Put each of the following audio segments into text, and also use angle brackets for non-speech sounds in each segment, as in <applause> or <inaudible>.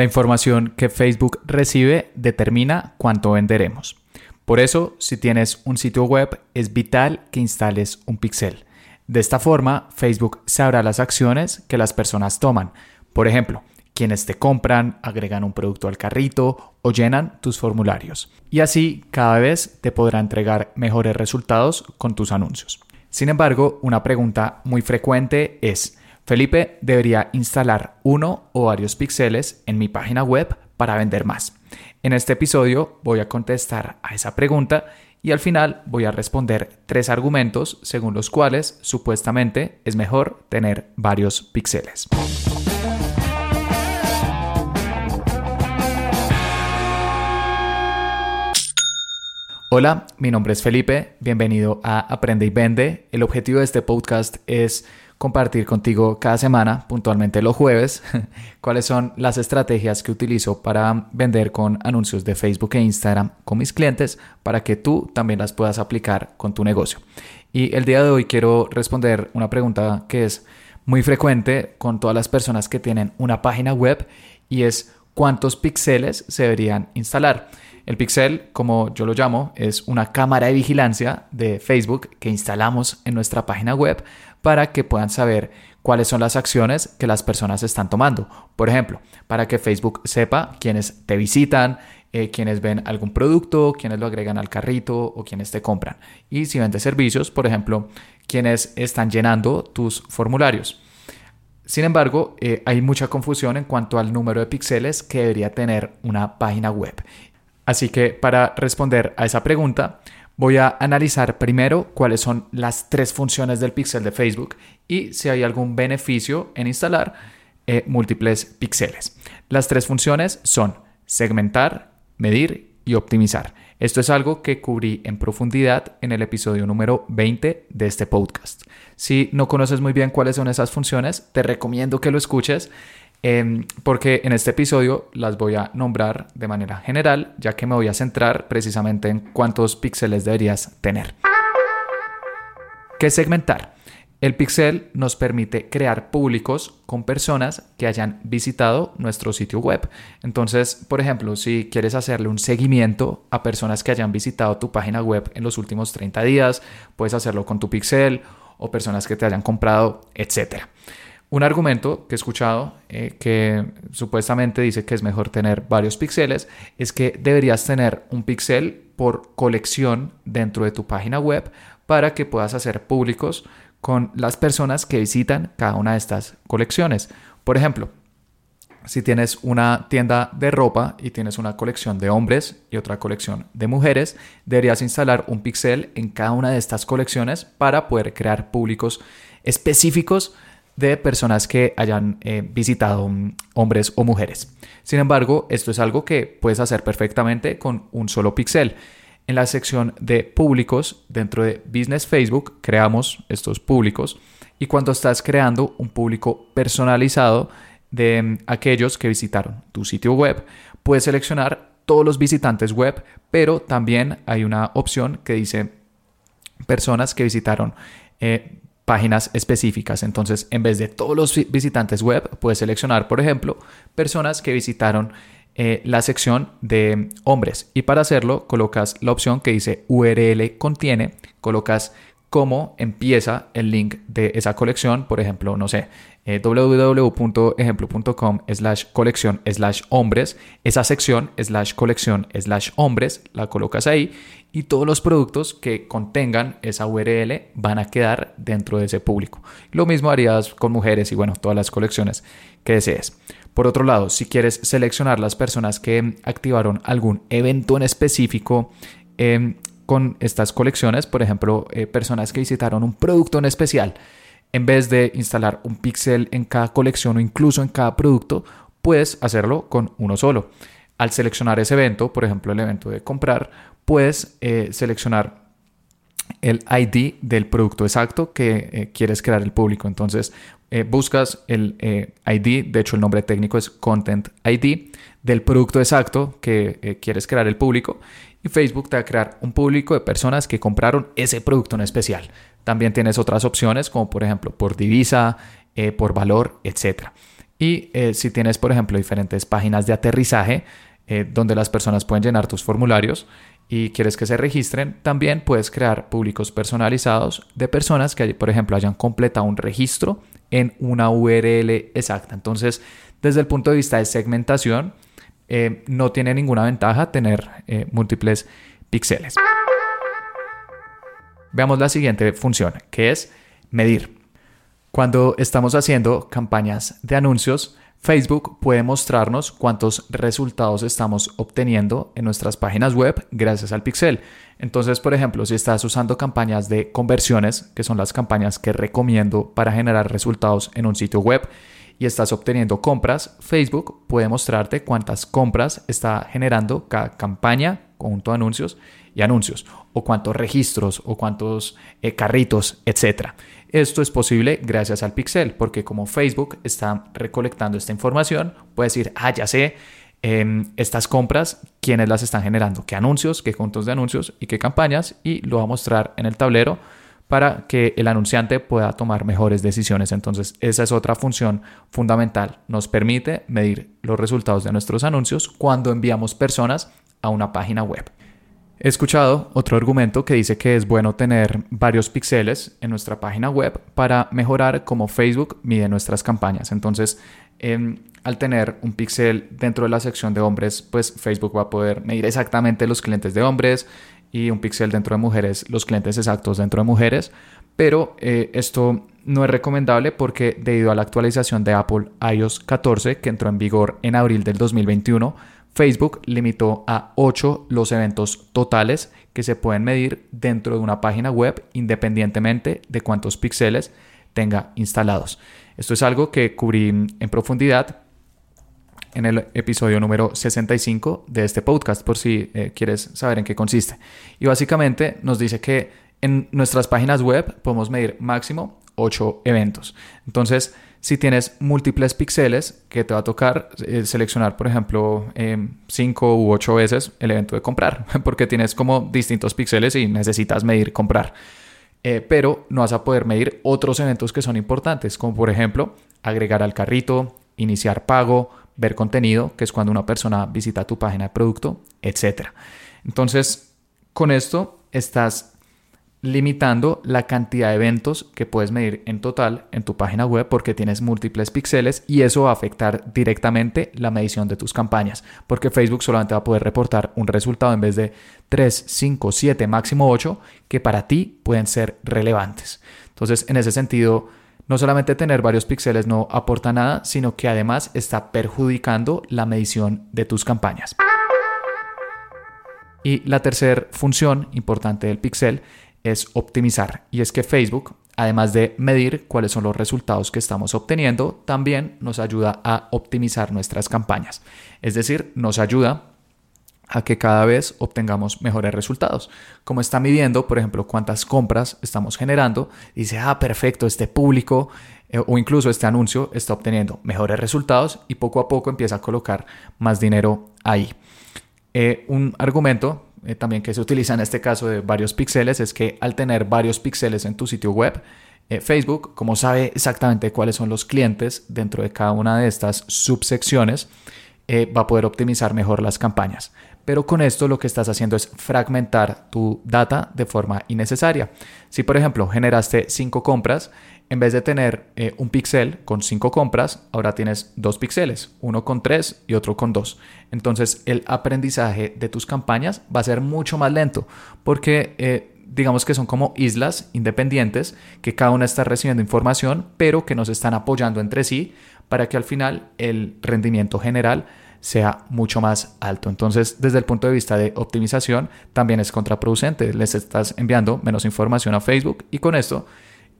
La información que Facebook recibe determina cuánto venderemos. Por eso, si tienes un sitio web, es vital que instales un pixel. De esta forma, Facebook sabrá las acciones que las personas toman. Por ejemplo, quienes te compran, agregan un producto al carrito o llenan tus formularios. Y así cada vez te podrá entregar mejores resultados con tus anuncios. Sin embargo, una pregunta muy frecuente es, Felipe debería instalar uno o varios píxeles en mi página web para vender más. En este episodio voy a contestar a esa pregunta y al final voy a responder tres argumentos según los cuales supuestamente es mejor tener varios píxeles. Hola, mi nombre es Felipe, bienvenido a Aprende y Vende. El objetivo de este podcast es compartir contigo cada semana, puntualmente los jueves, <laughs> cuáles son las estrategias que utilizo para vender con anuncios de Facebook e Instagram con mis clientes para que tú también las puedas aplicar con tu negocio. Y el día de hoy quiero responder una pregunta que es muy frecuente con todas las personas que tienen una página web y es cuántos píxeles se deberían instalar. El pixel, como yo lo llamo, es una cámara de vigilancia de Facebook que instalamos en nuestra página web para que puedan saber cuáles son las acciones que las personas están tomando. Por ejemplo, para que Facebook sepa quiénes te visitan, eh, quienes ven algún producto, quienes lo agregan al carrito o quienes te compran. Y si vendes servicios, por ejemplo, quienes están llenando tus formularios. Sin embargo, eh, hay mucha confusión en cuanto al número de píxeles que debería tener una página web. Así que para responder a esa pregunta, Voy a analizar primero cuáles son las tres funciones del pixel de Facebook y si hay algún beneficio en instalar eh, múltiples píxeles. Las tres funciones son segmentar, medir y optimizar. Esto es algo que cubrí en profundidad en el episodio número 20 de este podcast. Si no conoces muy bien cuáles son esas funciones, te recomiendo que lo escuches Em, porque en este episodio las voy a nombrar de manera general, ya que me voy a centrar precisamente en cuántos píxeles deberías tener. ¿Qué segmentar? El pixel nos permite crear públicos con personas que hayan visitado nuestro sitio web. Entonces, por ejemplo, si quieres hacerle un seguimiento a personas que hayan visitado tu página web en los últimos 30 días, puedes hacerlo con tu pixel o personas que te hayan comprado, etcétera. Un argumento que he escuchado eh, que supuestamente dice que es mejor tener varios píxeles es que deberías tener un píxel por colección dentro de tu página web para que puedas hacer públicos con las personas que visitan cada una de estas colecciones. Por ejemplo, si tienes una tienda de ropa y tienes una colección de hombres y otra colección de mujeres, deberías instalar un píxel en cada una de estas colecciones para poder crear públicos específicos de personas que hayan eh, visitado mm, hombres o mujeres. Sin embargo, esto es algo que puedes hacer perfectamente con un solo píxel. En la sección de públicos dentro de Business Facebook creamos estos públicos y cuando estás creando un público personalizado de mm, aquellos que visitaron tu sitio web, puedes seleccionar todos los visitantes web, pero también hay una opción que dice personas que visitaron eh, páginas específicas. Entonces, en vez de todos los visitantes web, puedes seleccionar, por ejemplo, personas que visitaron eh, la sección de hombres. Y para hacerlo, colocas la opción que dice URL contiene, colocas cómo empieza el link de esa colección, por ejemplo, no sé, eh, www.ejemplo.com slash colección slash hombres, esa sección slash colección slash hombres, la colocas ahí y todos los productos que contengan esa URL van a quedar dentro de ese público. Lo mismo harías con mujeres y bueno, todas las colecciones que desees. Por otro lado, si quieres seleccionar las personas que activaron algún evento en específico, em, con estas colecciones, por ejemplo, eh, personas que visitaron un producto en especial, en vez de instalar un píxel en cada colección o incluso en cada producto, puedes hacerlo con uno solo. Al seleccionar ese evento, por ejemplo, el evento de comprar, puedes eh, seleccionar el ID del producto exacto que eh, quieres crear el público. Entonces, buscas el ID, de hecho el nombre técnico es Content ID, del producto exacto que quieres crear el público y Facebook te va a crear un público de personas que compraron ese producto en especial. También tienes otras opciones como por ejemplo por divisa, eh, por valor, etc. Y eh, si tienes, por ejemplo, diferentes páginas de aterrizaje eh, donde las personas pueden llenar tus formularios y quieres que se registren, también puedes crear públicos personalizados de personas que, por ejemplo, hayan completado un registro en una URL exacta. Entonces, desde el punto de vista de segmentación, eh, no tiene ninguna ventaja tener múltiples píxeles. Veamos la siguiente función, que es medir. Cuando estamos haciendo campañas de anuncios, Facebook puede mostrarnos cuántos resultados estamos obteniendo en nuestras páginas web gracias al pixel. Entonces, por ejemplo, si estás usando campañas de conversiones, que son las campañas que recomiendo para generar resultados en un sitio web, y estás obteniendo compras, Facebook puede mostrarte cuántas compras está generando cada campaña, conjunto de anuncios anuncios, o cuántos registros o cuántos eh, carritos, etc. Esto es posible gracias al pixel, porque como Facebook está recolectando esta información, puede decir, ah, ya sé, em, estas compras, quiénes las están generando, qué anuncios, qué conjuntos de anuncios y qué campañas, y lo va a mostrar en el tablero para que el anunciante pueda tomar mejores decisiones. Entonces, esa es otra función fundamental. Nos permite medir los resultados de nuestros anuncios cuando enviamos personas a una página web. He escuchado otro argumento que dice que es bueno tener varios píxeles en nuestra página web para mejorar cómo Facebook mide nuestras campañas. Entonces, em, al tener un píxel dentro de la sección de hombres, pues Facebook va a poder medir exactamente los clientes de hombres y un píxel dentro de mujeres, los clientes exactos dentro de mujeres. Pero eh, esto no es recomendable porque debido a la actualización de Apple iOS 14 que entró en vigor en abril del 2021, Facebook limitó a 8 los eventos totales que se pueden medir dentro de una página web independientemente de cuántos píxeles tenga instalados. Esto es algo que cubrí en profundidad en el episodio número 65 de este podcast por si eh, quieres saber en qué consiste. Y básicamente nos dice que en nuestras páginas web podemos medir máximo 8 eventos. Entonces, si tienes múltiples píxeles, que te va a tocar eh, seleccionar, por ejemplo, 5 u 8 veces el evento de comprar, <laughs> porque tienes como distintos píxeles y necesitas medir comprar. Eh, pero no vas a poder medir otros eventos que son importantes, como por ejemplo agregar al carrito, iniciar pago, ver contenido, que es cuando una persona visita tu página de producto, etc. Entonces, con esto estás limitando la cantidad de eventos que puedes medir en total en tu página web porque tienes múltiples píxeles y eso va a afectar directamente la medición de tus campañas porque Facebook solamente va a poder reportar un resultado en vez de 3, 5, 7, máximo 8 que para ti pueden ser relevantes. Entonces, en ese sentido, no solamente tener varios píxeles no aporta nada, sino que además está perjudicando la medición de tus campañas. Y la tercera función importante del pixel es optimizar. Y es que Facebook, además de medir cuáles son los resultados que estamos obteniendo, también nos ayuda a optimizar nuestras campañas. Es decir, nos ayuda a que cada vez obtengamos mejores resultados. Como está midiendo, por ejemplo, cuántas compras estamos generando, dice, ah, perfecto, este público eh, o incluso este anuncio está obteniendo mejores resultados y poco a poco empieza a colocar más dinero ahí. Eh, un argumento eh, también que se utiliza en este caso de varios píxeles es que al tener varios píxeles en tu sitio web, eh, Facebook, como sabe exactamente cuáles son los clientes dentro de cada una de estas subsecciones, eh, va a poder optimizar mejor las campañas. Pero con esto lo que estás haciendo es fragmentar tu data de forma innecesaria. Si por ejemplo generaste cinco compras, en vez de tener eh, un píxel con cinco compras, ahora tienes dos píxeles, uno con tres y otro con dos. Entonces el aprendizaje de tus campañas va a ser mucho más lento porque eh, digamos que son como islas independientes que cada una está recibiendo información pero que nos están apoyando entre sí para que al final el rendimiento general sea mucho más alto. Entonces, desde el punto de vista de optimización, también es contraproducente. Les estás enviando menos información a Facebook y con esto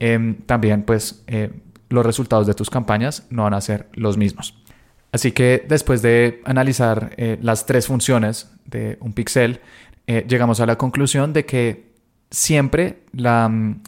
Em, también pues eh, los resultados de tus campañas no van a ser los mismos. Así que después de analizar eh, las tres funciones de un pixel, eh, llegamos a la conclusión de que siempre la mm,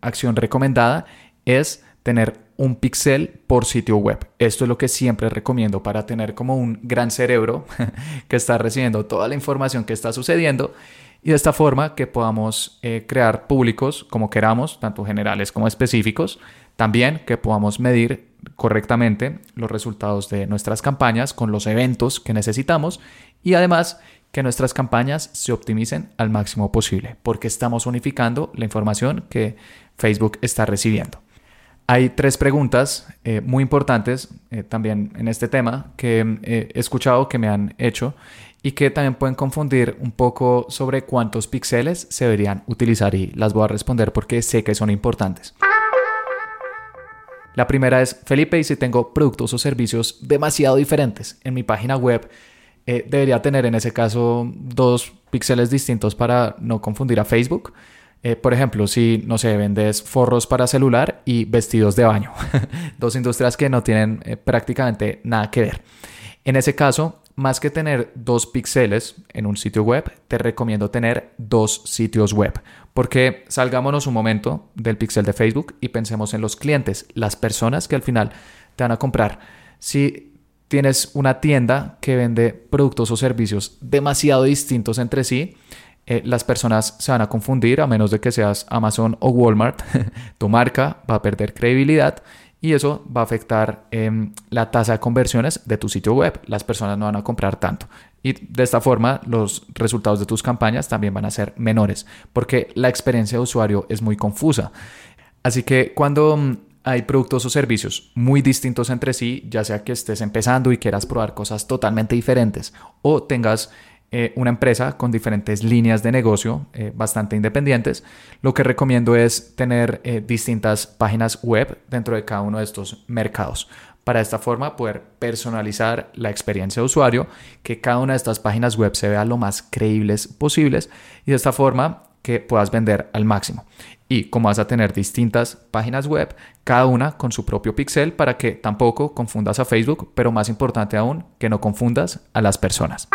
acción recomendada es tener un pixel por sitio web. Esto es lo que siempre recomiendo para tener como un gran cerebro <laughs> que está recibiendo toda la información que está sucediendo y de esta forma que podamos eh, crear públicos como queramos, tanto generales como específicos, también que podamos medir correctamente los resultados de nuestras campañas con los eventos que necesitamos y además que nuestras campañas se optimicen al máximo posible porque estamos unificando la información que Facebook está recibiendo. Hay tres preguntas eh, muy importantes eh, también en este tema que eh, he escuchado que me han hecho y que también pueden confundir un poco sobre cuántos píxeles se deberían utilizar y las voy a responder porque sé que son importantes. La primera es, Felipe, y si tengo productos o servicios demasiado diferentes en mi página web, debería tener en ese caso dos píxeles distintos para no confundir a Facebook. Eh, por ejemplo, si, no sé, vendes forros para celular y vestidos de baño. <laughs> Dos industrias que no tienen eh, prácticamente nada que ver. En ese caso, más que tener dos píxeles en un sitio web, te recomiendo tener dos sitios web. Porque salgámonos un momento del pixel de Facebook y pensemos en los clientes, las personas que al final te van a comprar. Si tienes una tienda que vende productos o servicios demasiado distintos entre sí, eh, las personas se van a confundir a menos de que seas Amazon o Walmart. <laughs> tu marca va a perder credibilidad y eso va a afectar em, la tasa de conversiones de tu sitio web. Las personas no van a comprar tanto. Y de esta forma los resultados de tus campañas también van a ser menores porque la experiencia de usuario es muy confusa. Así que cuando mm, hay productos o servicios muy distintos entre sí, ya sea que estés empezando y quieras probar cosas totalmente diferentes o tengas eh, una empresa con diferentes líneas de negocio eh, bastante independientes, lo que recomiendo es tener eh, distintas páginas web dentro de cada uno de estos mercados. Para esta forma poder personalizar la experiencia de usuario, que cada una de estas páginas web se vea lo más creíbles posibles y de esta forma que puedas vender al máximo. Y como vas a tener distintas páginas web, cada una con su propio pixel para que tampoco confundas a Facebook, pero más importante aún, que no confundas a las personas.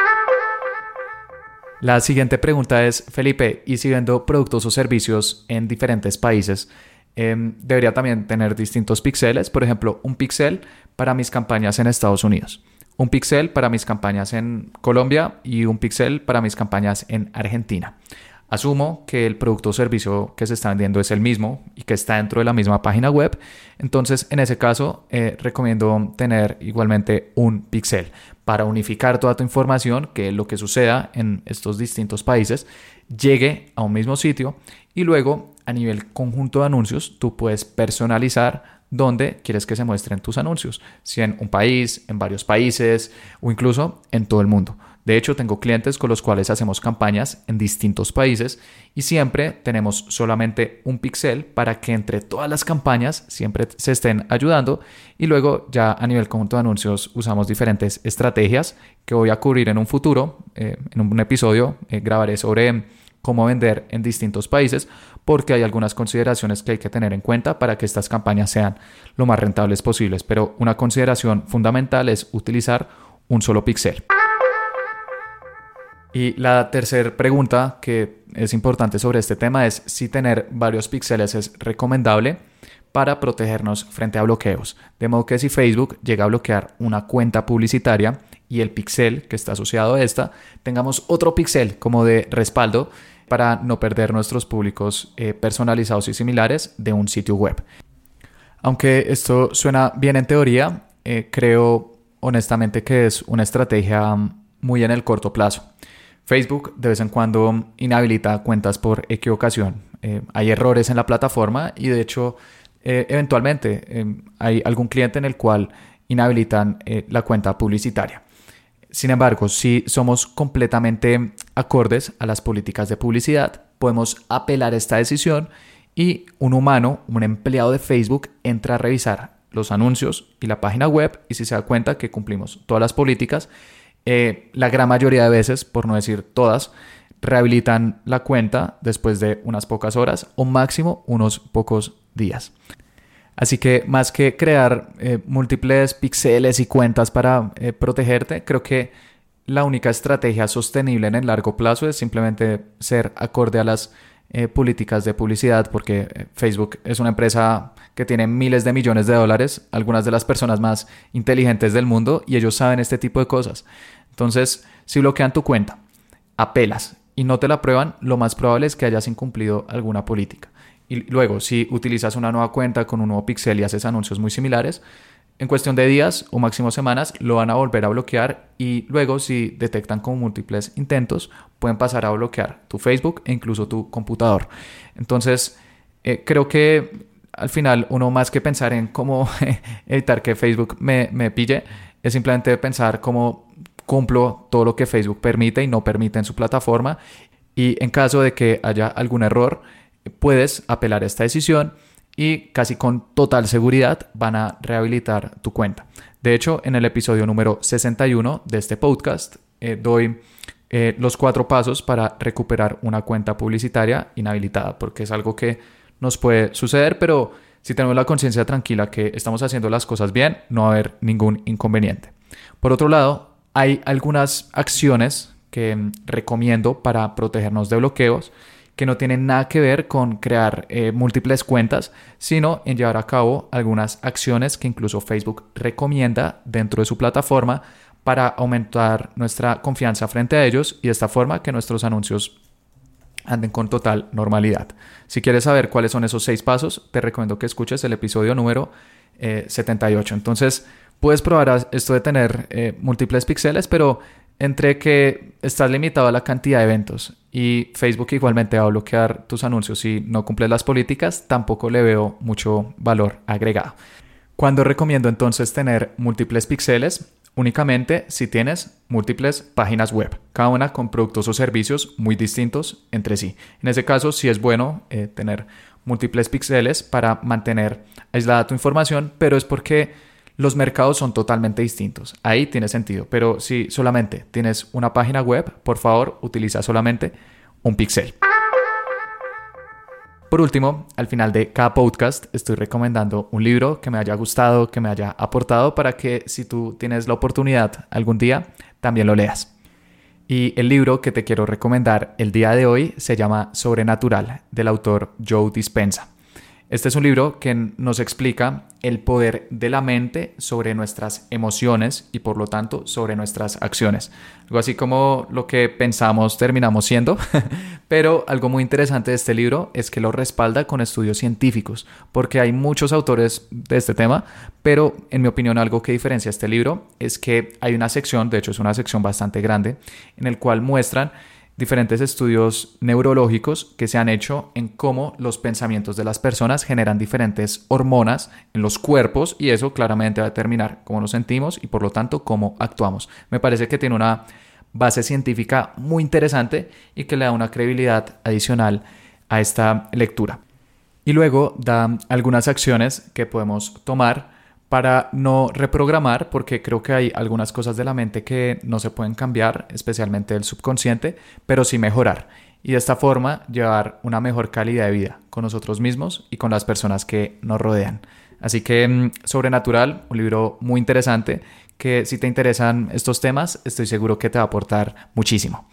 La siguiente pregunta es, Felipe, ¿y si vendo productos o servicios en diferentes países? Em, debería también tener distintos píxeles, por ejemplo, un píxel para mis campañas en Estados Unidos, un píxel para mis campañas en Colombia y un píxel para mis campañas en Argentina. Asumo que el producto o servicio que se está vendiendo es el mismo y que está dentro de la misma página web. Entonces, en ese caso, eh, recomiendo tener igualmente un pixel para unificar toda tu información, que lo que suceda en estos distintos países llegue a un mismo sitio y luego a nivel conjunto de anuncios tú puedes personalizar dónde quieres que se muestren tus anuncios, si en un país, en varios países o incluso en todo el mundo. De hecho, tengo clientes con los cuales hacemos campañas en distintos países y siempre tenemos solamente un pixel para que entre todas las campañas siempre se estén ayudando y luego ya a nivel conjunto de anuncios usamos diferentes estrategias que voy a cubrir en un futuro. Eh, en un episodio eh, grabaré sobre cómo vender en distintos países porque hay algunas consideraciones que hay que tener en cuenta para que estas campañas sean lo más rentables posibles. Pero una consideración fundamental es utilizar un solo pixel. Y la tercera pregunta que es importante sobre este tema es si tener varios píxeles es recomendable para protegernos frente a bloqueos. De modo que si Facebook llega a bloquear una cuenta publicitaria y el pixel que está asociado a esta, tengamos otro pixel como de respaldo para no perder nuestros públicos eh, personalizados y similares de un sitio web. Aunque esto suena bien en teoría, eh, creo honestamente que es una estrategia muy en el corto plazo. Facebook de vez en cuando inhabilita cuentas por equivocación. Eh, hay errores en la plataforma y de hecho eh, eventualmente eh, hay algún cliente en el cual inhabilitan la cuenta publicitaria. Sin embargo, si somos completamente acordes a las políticas de publicidad, podemos apelar esta decisión y un humano, un empleado de Facebook, entra a revisar los anuncios y la página web y si se da cuenta que cumplimos todas las políticas, eh, la gran mayoría de veces, por no decir todas, rehabilitan la cuenta después de unas pocas horas o máximo unos pocos días. Así que más que crear eh, múltiples píxeles y cuentas para eh, protegerte, creo que la única estrategia sostenible en el largo plazo es simplemente ser acorde a las políticas de publicidad, porque Facebook es una empresa que tiene miles de millones de dólares, algunas de las personas más inteligentes del mundo, y ellos saben este tipo de cosas. Entonces, si bloquean tu cuenta, apelas y no te la prueban, lo más probable es que hayas incumplido alguna política. Y luego, si utilizas una nueva cuenta con un nuevo pixel y haces anuncios muy similares, en cuestión de días o máximo semanas lo van a volver a bloquear y luego si detectan con múltiples intentos pueden pasar a bloquear tu Facebook e incluso tu computador. Entonces eh, creo que al final uno más que pensar en cómo <laughs> evitar que Facebook me, me pille es simplemente pensar cómo cumplo todo lo que Facebook permite y no permite en su plataforma y en caso de que haya algún error puedes apelar a esta decisión y casi con total seguridad van a rehabilitar tu cuenta. De hecho, en el episodio número 61 de este podcast eh, doy eh, los cuatro pasos para recuperar una cuenta publicitaria inhabilitada, porque es algo que nos puede suceder, pero si tenemos la conciencia tranquila que estamos haciendo las cosas bien, no va a haber ningún inconveniente. Por otro lado, hay algunas acciones que mm, recomiendo para protegernos de bloqueos que no tienen nada que ver con crear eh, múltiples cuentas, sino en llevar a cabo algunas acciones que incluso Facebook recomienda dentro de su plataforma para aumentar nuestra confianza frente a ellos y de esta forma que nuestros anuncios anden con total normalidad. Si quieres saber cuáles son esos seis pasos, te recomiendo que escuches el episodio número 78. Eh, Entonces, puedes probar esto de tener eh, múltiples píxeles, pero entre que estás limitado a la cantidad de eventos y Facebook igualmente va a bloquear tus anuncios si no cumples las políticas, tampoco le veo mucho valor agregado. Cuando recomiendo entonces tener múltiples píxeles? Únicamente si tienes múltiples páginas web, cada una con productos o servicios muy distintos entre sí. En ese caso sí es bueno eh, tener múltiples píxeles para mantener aislada tu información, pero es porque los mercados son totalmente distintos. Ahí tiene sentido. Pero si solamente tienes una página web, por favor, utiliza solamente un pixel. Por último, al final de cada podcast estoy recomendando un libro que me haya gustado, que me haya aportado para que si tú tienes la oportunidad algún día, también lo leas. Y el libro que te quiero recomendar el día de hoy se llama Sobrenatural, del autor Joe Dispensa. Este es un libro que nos explica el poder de la mente sobre nuestras emociones y por lo tanto sobre nuestras acciones. Algo así como lo que pensamos terminamos siendo, <laughs> pero algo muy interesante de este libro es que lo respalda con estudios científicos, porque hay muchos autores de este tema, pero en mi opinión algo que diferencia este libro es que hay una sección, de hecho es una sección bastante grande, en el cual muestran diferentes estudios neurológicos que se han hecho en cómo los pensamientos de las personas generan diferentes hormonas en los cuerpos y eso claramente va a determinar cómo nos sentimos y por lo tanto cómo actuamos. Me parece que tiene una base científica muy interesante y que le da una credibilidad adicional a esta lectura. Y luego da algunas acciones que podemos tomar para no reprogramar, porque creo que hay algunas cosas de la mente que no se pueden cambiar, especialmente el subconsciente, pero sí mejorar. Y de esta forma llevar una mejor calidad de vida con nosotros mismos y con las personas que nos rodean. Así que mm, Sobrenatural, un libro muy interesante que si te interesan estos temas, estoy seguro que te va a aportar muchísimo.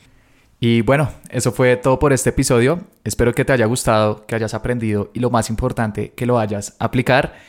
Y bueno, eso fue todo por este episodio. Espero que te haya gustado, que hayas aprendido y lo más importante, que lo hayas aplicar.